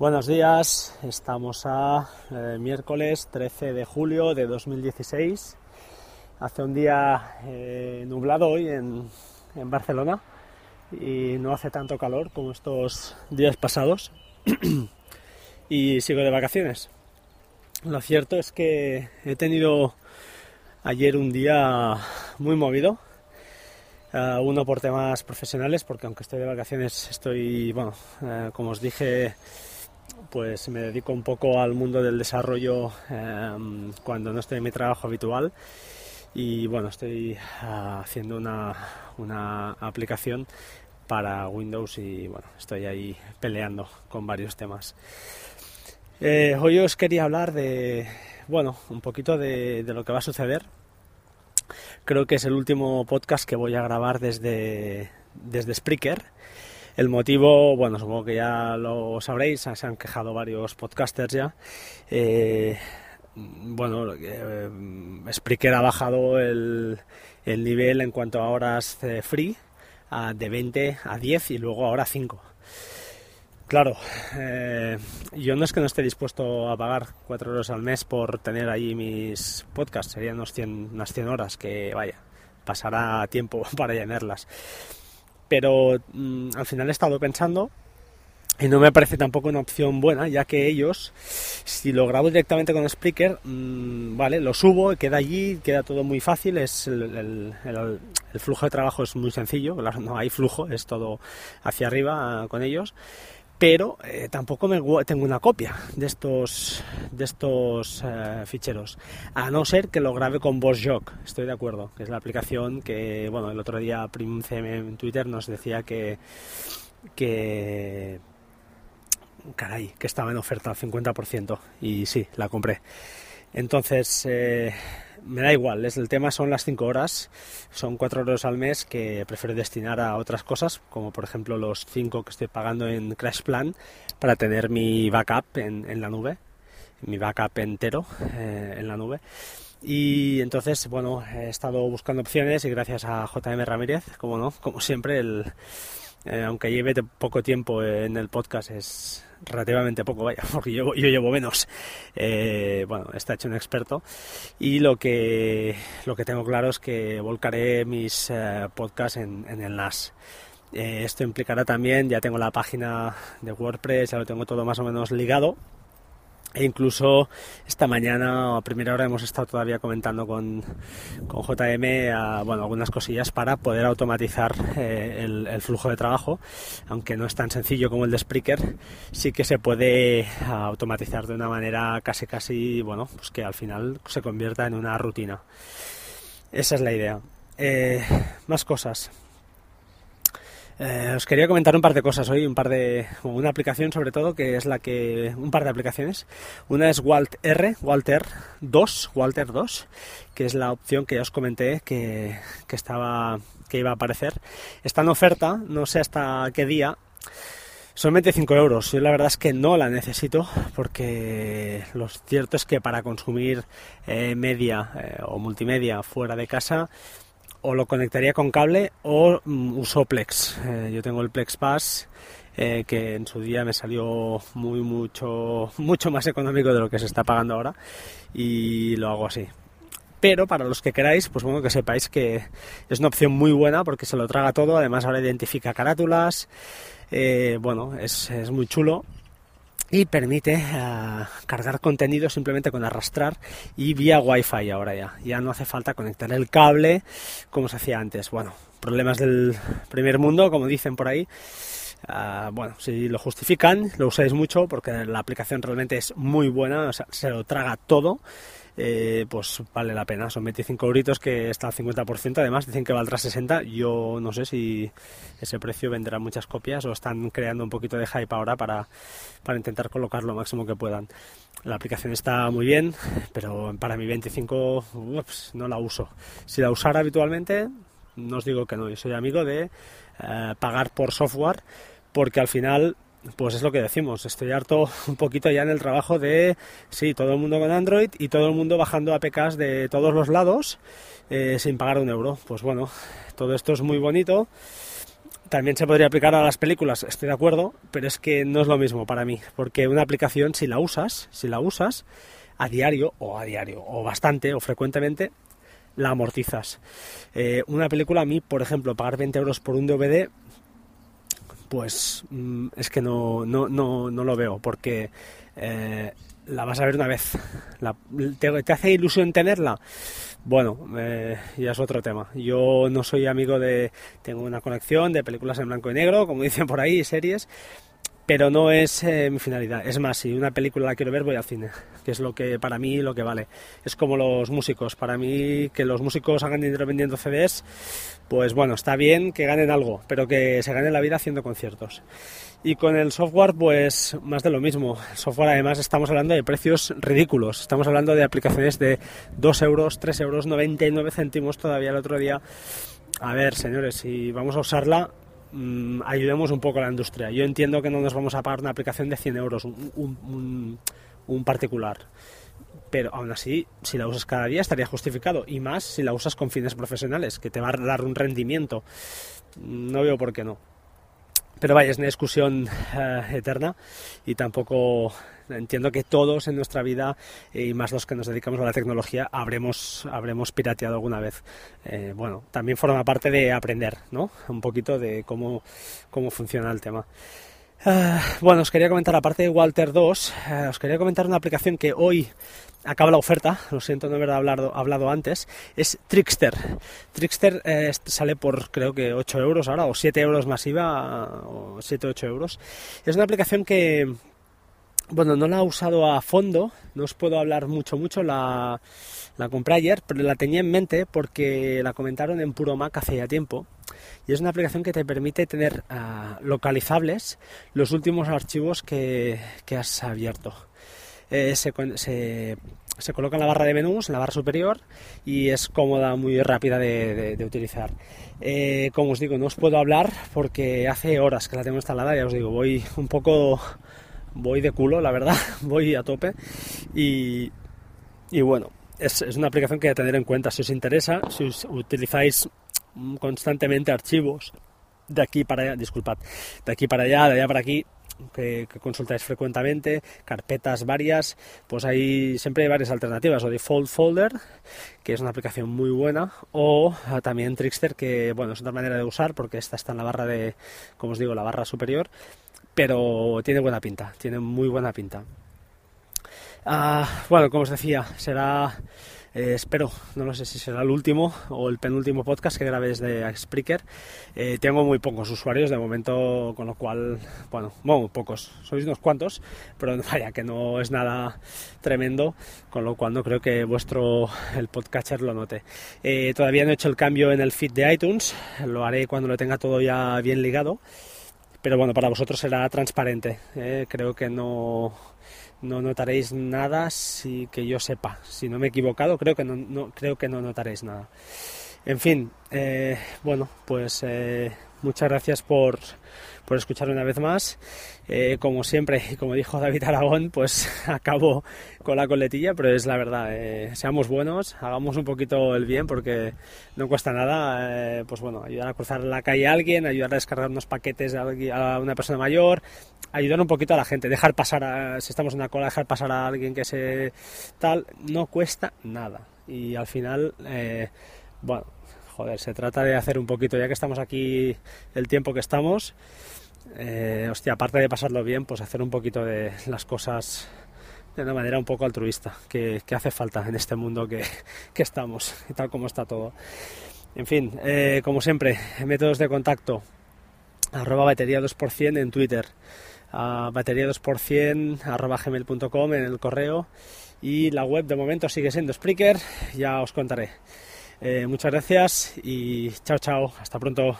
Buenos días, estamos a eh, miércoles 13 de julio de 2016. Hace un día eh, nublado hoy en, en Barcelona y no hace tanto calor como estos días pasados y sigo de vacaciones. Lo cierto es que he tenido ayer un día muy movido, eh, uno por temas profesionales, porque aunque estoy de vacaciones estoy, bueno, como os dije, pues me dedico un poco al mundo del desarrollo eh, cuando no estoy en mi trabajo habitual y bueno, estoy uh, haciendo una, una, aplicación para Windows y bueno, estoy ahí peleando con varios temas. Eh, hoy os quería hablar de, bueno, un poquito de, de, lo que va a suceder. Creo que es el último podcast que voy a grabar desde, desde Spreaker. El motivo, bueno, supongo que ya lo sabréis, se han quejado varios podcasters ya. Eh, bueno, eh, Spreaker ha bajado el, el, nivel en cuanto a horas free a, de 20 a 10 y luego ahora 5. Claro, eh, yo no es que no esté dispuesto a pagar 4 euros al mes por tener ahí mis podcasts, serían unos 100, unas 100 horas que, vaya, pasará tiempo para llenarlas. Pero mmm, al final he estado pensando y no me parece tampoco una opción buena, ya que ellos, si lo grabo directamente con Spreaker, mmm, vale, lo subo, queda allí, queda todo muy fácil, es el, flujo de trabajo es muy sencillo, no hay flujo, es todo hacia arriba uh, con ellos, pero eh, tampoco me tengo una copia de estos de estos uh, ficheros, a no ser que lo grabe con VoiceJog, estoy de acuerdo, que es la aplicación que, bueno, el otro día PrimCM en Twitter nos decía que que caray, que estaba en oferta al 50% y sí, la compré. Entonces, eh, me da igual, es, el tema son las 5 horas, son 4 euros al mes que prefiero destinar a otras cosas, como por ejemplo los 5 que estoy pagando en Crash Plan para tener mi backup en, la nube, mi backup entero eh, en la nube. Y entonces, bueno, he estado buscando opciones y gracias a JM Ramírez, como no, como siempre, el, eh, aunque lleve poco tiempo en el podcast, es relativamente poco, vaya, porque yo, yo llevo menos. Eh, bueno, está hecho un experto. Y lo que, lo que tengo claro es que volcaré mis eh, podcasts en, en, el NAS. Eh, esto implicará también, ya tengo la página de WordPress, ya lo tengo todo más o menos ligado. E incluso esta mañana a primera hora hemos estado todavía comentando con, con JM bueno, algunas cosillas para poder automatizar eh, el, flujo de trabajo, aunque no es tan sencillo como el de Spreaker, sí que se puede automatizar de una manera casi casi, bueno, pues que al final se convierta en una rutina. Esa es la idea. Eh, más cosas. Eh, os quería comentar un par de cosas hoy, un par de una aplicación sobre todo que es la que un par de aplicaciones. Una es Walt R, Walter 2, Walter 2, que es la opción que ya os comenté que, que estaba que iba a aparecer. Está en oferta, no sé hasta qué día. Son 25 euros. Yo la verdad es que no la necesito porque lo cierto es que para consumir eh, media eh, o multimedia fuera de casa o lo conectaría con cable o um, uso Plex. Eh, yo tengo el Plex Pass eh, que en su día me salió muy mucho mucho más económico de lo que se está pagando ahora y lo hago así. Pero para los que queráis, pues bueno, que sepáis que es una opción muy buena porque se lo traga todo, además ahora identifica carátulas, eh, bueno, es, es muy chulo y permite uh, cargar contenido simplemente con arrastrar y vía wifi ahora ya. Ya no hace falta conectar el cable como se hacía antes. Bueno problemas del primer mundo como dicen por ahí. Uh, bueno si lo justifican lo usáis mucho porque la aplicación realmente es muy buena o sea, se lo traga todo eh, pues vale la pena. Son 25 euritos que está al 50%. Además, dicen que valdrá 60. Yo no sé si ese precio venderá muchas copias o están creando un poquito de hype ahora para, para intentar colocar lo máximo que puedan. La aplicación está muy bien, pero para mi 25 ups, no la uso. Si la usara habitualmente, no os digo que no. Yo soy amigo de eh, pagar por software porque al final pues es lo que decimos, estoy harto un poquito ya en el trabajo de, sí, todo el mundo con Android y todo el mundo bajando APKs de todos los lados eh, sin pagar un euro. Pues bueno, todo esto es muy bonito, también se podría aplicar a las películas, estoy de acuerdo, pero es que no es lo mismo para mí, porque una aplicación si la usas, si la usas a diario o a diario o bastante o frecuentemente, la amortizas. Eh, una película a mí, por ejemplo, pagar 20 euros por un DVD, pues mm, es que no, no, no, no lo veo, porque eh, la vas a ver una vez. ¿te, hace ilusión tenerla? Bueno, eh, ya es otro tema. Yo no soy amigo de... Tengo una colección de películas en blanco y negro, como dicen por ahí, series, pero no es eh, mi finalidad. Es más, si una película la quiero ver, voy al cine, que es lo que para mí lo que vale. Es como los músicos. Para mí, que los músicos hagan dinero vendiendo CDs, pues bueno, está bien que ganen algo, pero que se ganen la vida haciendo conciertos. Y con el software, pues más de lo mismo. El software, además, estamos hablando de precios ridículos. Estamos hablando de aplicaciones de 2 euros, 3 euros, 99 céntimos todavía el otro día. A ver, señores, si vamos a usarla, Mm, ayudemos un poco a la industria. Yo entiendo que no nos vamos a pagar una aplicación de 100 euros, un, particular. Pero aún así, si la usas cada día estaría justificado. Y más si la usas con fines profesionales, que te va a dar un rendimiento. No veo por qué no. Pero vaya, es una discusión eh, eterna y tampoco entiendo que todos en nuestra vida, eh, y más los que nos dedicamos a la tecnología, habremos, habremos pirateado alguna vez. Eh, bueno, también forma parte de aprender, ¿no? Un poquito de cómo, cómo funciona el tema. Ah, bueno, os quería comentar, aparte de Walter 2, eh, os quería comentar una aplicación que hoy acaba la oferta, lo siento no haber hablado, hablado antes, es Trickster. Trickster sale por creo que 8 euros ahora, o 7 euros masiva, o 7-8 euros. Es una aplicación que, bueno, no la he usado a fondo, no os puedo hablar mucho, mucho, la, la compré ayer, pero la tenía en mente porque la comentaron en Puro Mac hace ya tiempo. Y es una aplicación que te permite tener ah, localizables los últimos archivos que, has abierto. Eh, se, se, coloca en la barra de menús, en la barra superior, y es cómoda, muy rápida de, utilizar. Eh, como os digo, no os puedo hablar porque hace horas que la tengo instalada, ya os digo, voy un poco voy de culo, la verdad, voy a tope. Y, y bueno, es, es, una aplicación que hay que tener en cuenta. Si os interesa, si utilizáis constantemente archivos de aquí para allá, disculpad, de aquí para allá, de allá para aquí, que, consultáis frecuentemente, carpetas varias, pues hay siempre hay varias alternativas, o Default Folder, que es una aplicación muy buena, o también Trickster, que bueno, es otra manera de usar, porque esta está en la barra de, como os digo, la barra superior, pero tiene buena pinta, tiene muy buena pinta. Ah, bueno, como os decía, será, eh, espero, no lo sé si será el último o el penúltimo podcast que grabé desde Spreaker. Eh, tengo muy pocos usuarios de momento, con lo cual, bueno, muy pocos, sois unos cuantos, pero vaya que no es nada tremendo, con lo cual no creo que vuestro, el podcatcher lo note. Eh, todavía no he hecho el cambio en el feed de iTunes, lo haré cuando lo tenga todo ya bien ligado pero bueno, para vosotros será transparente. ¿eh? Creo que no, no notaréis nada si que yo sepa. Si no me he equivocado, creo que no, creo que no notaréis nada. En fin, eh, bueno, pues eh, muchas gracias por, por escuchar una vez más. Eh, como siempre, y como dijo David Aragón, pues acabo con la coletilla, pero es la verdad, eh, seamos buenos, hagamos un poquito el bien porque no cuesta nada, eh, pues bueno, ayudar a cruzar la calle a alguien, ayudar a descargar unos paquetes a, una persona mayor, ayudar un poquito a la gente, dejar pasar, a, si estamos en una cola, dejar pasar a alguien que se tal, no cuesta nada. Y al final, bueno, se trata de hacer un poquito, ya que estamos aquí el tiempo que estamos, eh, aparte de pasarlo bien, pues hacer un poquito de las cosas de una manera un poco altruista, que, hace falta en este mundo que, estamos y tal como está todo. En fin, eh, como siempre, métodos de contacto, arroba batería 2% en Twitter, batería 2% arroba gmail.com en el correo y la web de momento sigue siendo Spreaker, ya os contaré. Eh, muchas gracias y chao chao, hasta pronto.